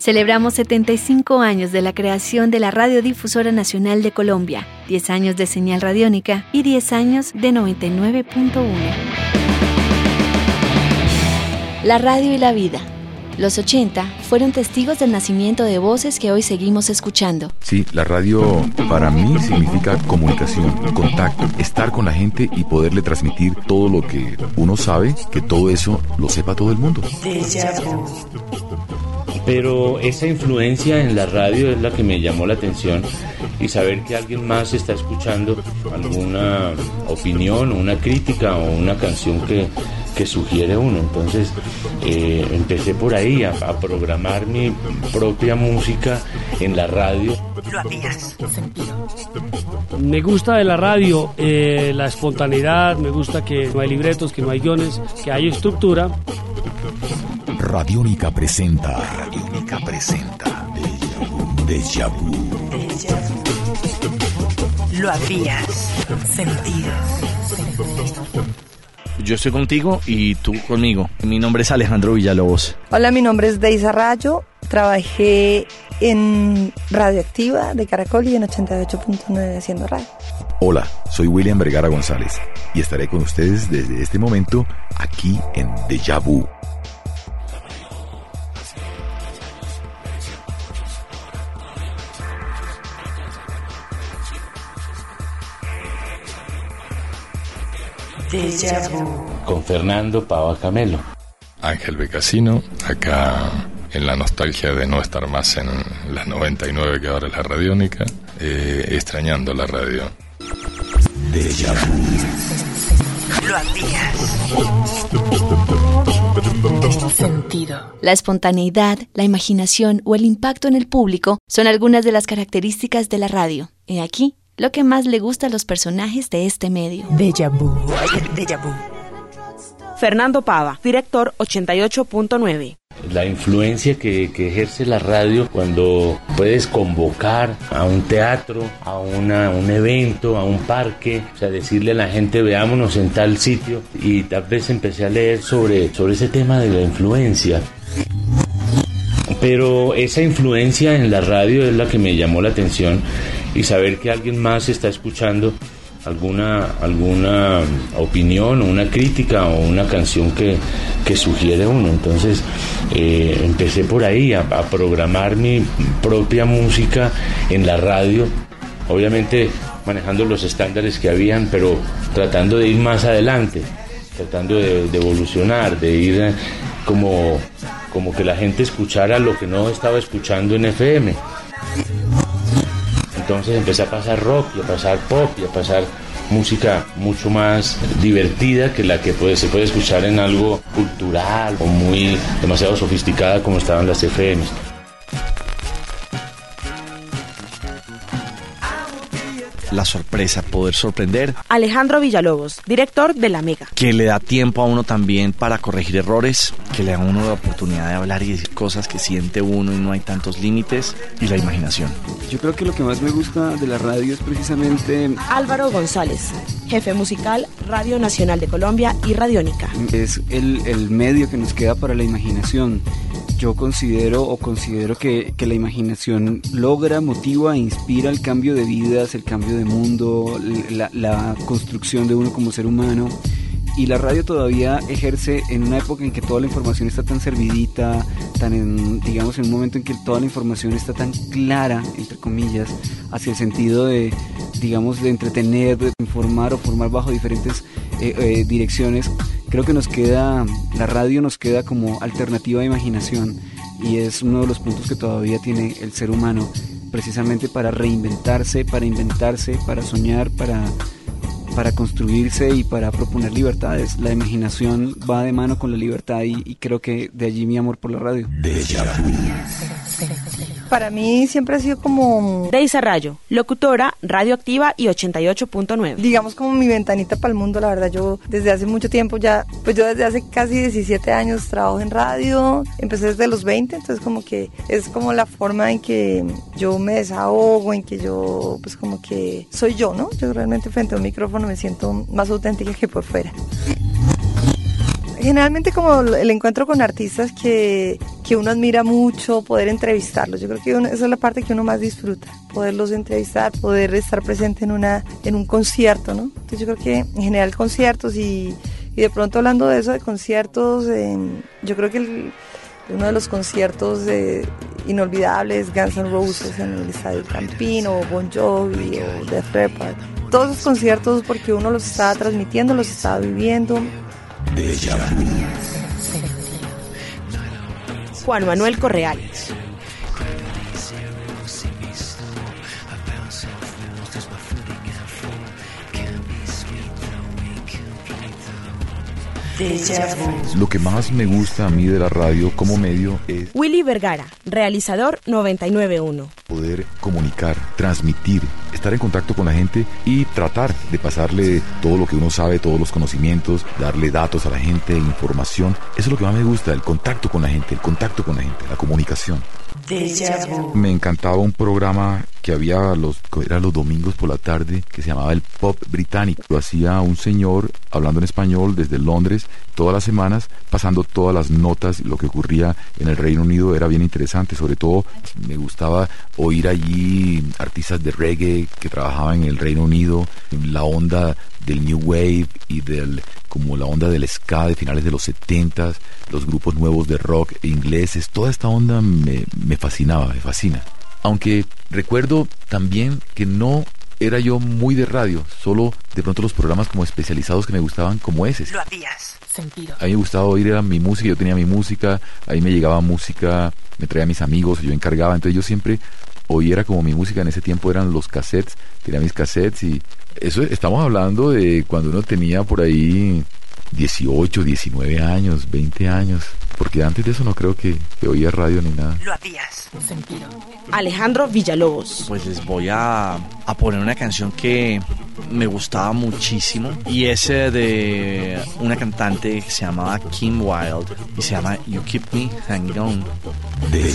Celebramos 75 años de la creación de la Radiodifusora Nacional de Colombia, 10 años de señal radiónica y 10 años de 99.1. La radio y la vida. Los 80 fueron testigos del nacimiento de voces que hoy seguimos escuchando. Sí, la radio para mí significa comunicación, contacto, estar con la gente y poderle transmitir todo lo que uno sabe, que todo eso lo sepa todo el mundo pero esa influencia en la radio es la que me llamó la atención y saber que alguien más está escuchando alguna opinión, una crítica o una canción que, sugiere uno. Entonces eh, empecé por ahí a, programar mi propia música en la radio. Me gusta de la radio eh, la espontaneidad, me gusta que no hay libretos, que no hay guiones, que hay estructura Radiónica presenta. Radiónica presenta. Deja vu. Lo habías sentido. Yo estoy contigo y tú conmigo. Mi nombre es Alejandro Villalobos. Hola, mi nombre es Deisa Rayo. Trabajé en Radioactiva de Caracol y en 88.9 haciendo radio. Hola, soy William Vergara González y estaré con ustedes desde este momento aquí en Deja Vu. Con Fernando Pava Camelo. Ángel Becasino, acá en la nostalgia de no estar más en las 99 que ahora es la radiónica, eh, extrañando la radio. Lo Sentido. La espontaneidad, la imaginación o el impacto en el público son algunas de las características de la radio. He aquí lo que más le gusta a los personajes de este medio. Deja vu. Fernando Pava, director 88.9 la influencia que, ejerce la radio cuando puedes convocar a un teatro, a una, un evento, a un parque, o sea, decirle a la gente veámonos en tal sitio y tal vez empecé a leer sobre, sobre ese tema de la influencia. Pero esa influencia en la radio es la que me llamó la atención y saber que alguien más está escuchando alguna, alguna opinión o una crítica o una canción que, sugiere uno. Entonces eh, empecé por ahí a, programar mi propia música en la radio, obviamente manejando los estándares que habían, pero tratando de ir más adelante, tratando de, de evolucionar, de ir eh, como, como que la gente escuchara lo que no estaba escuchando en FM. Entonces empecé a pasar rock y a pasar pop y a pasar música mucho más divertida que la que se puede escuchar en algo cultural o muy demasiado sofisticada como estaban las FMs. La sorpresa, poder sorprender. Alejandro Villalobos, director de La Mega. Que le da tiempo a uno también para corregir errores, que le da a uno la oportunidad de hablar y decir cosas que siente uno y no hay tantos límites, y la imaginación. Yo creo que lo que más me gusta de la radio es precisamente... Álvaro González, jefe musical, Radio Nacional de Colombia y Radiónica. Es el, el medio que nos queda para la imaginación yo considero o considero que, la imaginación logra, motiva e inspira el cambio de vidas, el cambio de mundo, la, construcción de uno como ser humano. Y la radio todavía ejerce en una época en que toda la información está tan servidita, tan en, digamos, en un momento en que toda la información está tan clara, entre comillas, hacia el sentido de, digamos, de entretener, de informar o formar bajo diferentes eh, eh, direcciones creo que nos queda, la radio nos queda como alternativa de imaginación y es uno de los puntos que todavía tiene el ser humano, precisamente para reinventarse, para inventarse, para soñar, para, para construirse y para proponer libertades. La imaginación va de mano con la libertad y, creo que de allí mi amor por la radio. Para mí siempre ha sido como... Deisa Rayo, locutora, radioactiva y 88.9. Digamos como mi ventanita para el mundo, la verdad. Yo desde hace mucho tiempo ya, pues yo desde hace casi 17 años trabajo en radio. Empecé desde los 20, entonces como que es como la forma en que yo me desahogo, en que yo pues como que soy yo, ¿no? Yo realmente frente a un micrófono me siento más auténtica que por fuera generalmente como el encuentro con artistas que, que uno admira mucho, poder entrevistarlos. Yo creo que esa es la parte que uno más disfruta, poderlos entrevistar, poder estar presente en, una, en un concierto, ¿no? Entonces yo creo que en general conciertos y, y de pronto hablando de eso, de conciertos, yo creo que uno de los conciertos inolvidables, Guns N' Roses en el Estadio Campino, Bon Jovi, o Def Leppard. Todos esos conciertos porque uno los estaba transmitiendo, los estaba viviendo. Juan Manuel Correales. Lo que más me gusta a mí de la radio como medio es Willy Vergara, realizador 991. Poder comunicar, transmitir, estar en contacto con la gente y tratar de pasarle todo lo que uno sabe, todos los conocimientos, darle datos a la gente, información. Eso es lo que más me gusta, el contacto con la gente, el contacto con la gente, la comunicación. Me encantaba un programa que había los, era los domingos por la tarde que se llamaba el Pop Británico. Lo hacía un señor hablando en español desde Londres todas las semanas, pasando todas las notas, lo que ocurría en el Reino Unido era bien interesante, sobre todo me gustaba oír allí artistas de reggae que trabajaban en el Reino Unido, la onda del New Wave y del como la onda del ska de finales de los 70, los grupos nuevos de rock ingleses, toda esta onda me, me fascinaba, me fascina. Aunque recuerdo también que no era yo muy de radio, solo de pronto los programas como especializados que me gustaban como ese. Lo habías sentido. A mí me gustaba oír mi música, yo tenía mi música, ahí me llegaba música, me traía mis amigos, yo encargaba, entonces yo siempre oía como mi música en ese tiempo eran los cassettes, tenía mis cassettes y eso estamos hablando de cuando uno tenía por ahí 18, 19 años, 20 años, porque antes de eso no creo que, que oía radio ni nada. Lo habías sentido. Alejandro Villalobos. Pues les voy a, a poner una canción que me gustaba muchísimo y es de una cantante que se llamaba Kim Wilde y se llama You Keep Me Hanging On. De